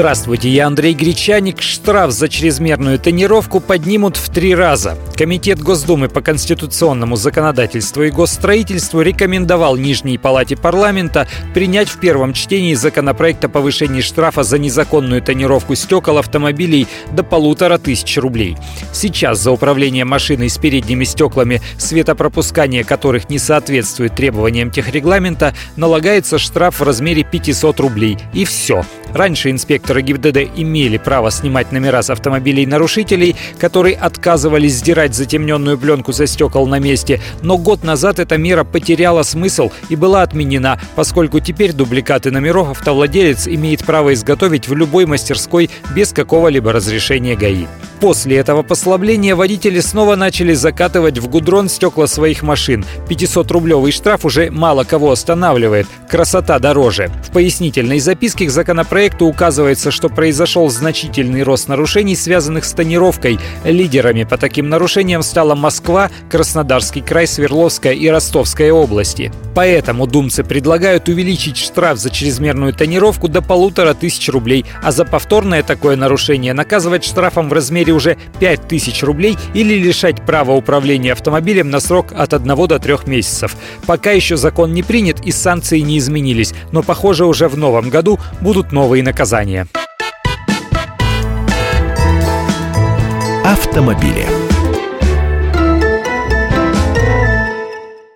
Здравствуйте, я Андрей Гречаник. Штраф за чрезмерную тонировку поднимут в три раза. Комитет Госдумы по конституционному законодательству и госстроительству рекомендовал Нижней Палате парламента принять в первом чтении законопроект о повышении штрафа за незаконную тонировку стекол автомобилей до полутора тысяч рублей. Сейчас за управление машиной с передними стеклами, светопропускание которых не соответствует требованиям техрегламента, налагается штраф в размере 500 рублей. И все. Раньше инспекторы ГИБДД имели право снимать номера с автомобилей нарушителей, которые отказывались сдирать затемненную пленку со стекол на месте, но год назад эта мера потеряла смысл и была отменена, поскольку теперь дубликаты номеров автовладелец имеет право изготовить в любой мастерской без какого-либо разрешения ГАИ. После этого послабления водители снова начали закатывать в гудрон стекла своих машин. 500-рублевый штраф уже мало кого останавливает. Красота дороже. В пояснительной записке к законопроекту указывается, что произошел значительный рост нарушений, связанных с тонировкой. Лидерами по таким нарушениям стала Москва, Краснодарский край, Свердловская и Ростовская области. Поэтому думцы предлагают увеличить штраф за чрезмерную тонировку до полутора тысяч рублей, а за повторное такое нарушение наказывать штрафом в размере уже 5000 рублей или лишать права управления автомобилем на срок от 1 до 3 месяцев. Пока еще закон не принят и санкции не изменились, но похоже уже в новом году будут новые наказания. Автомобили.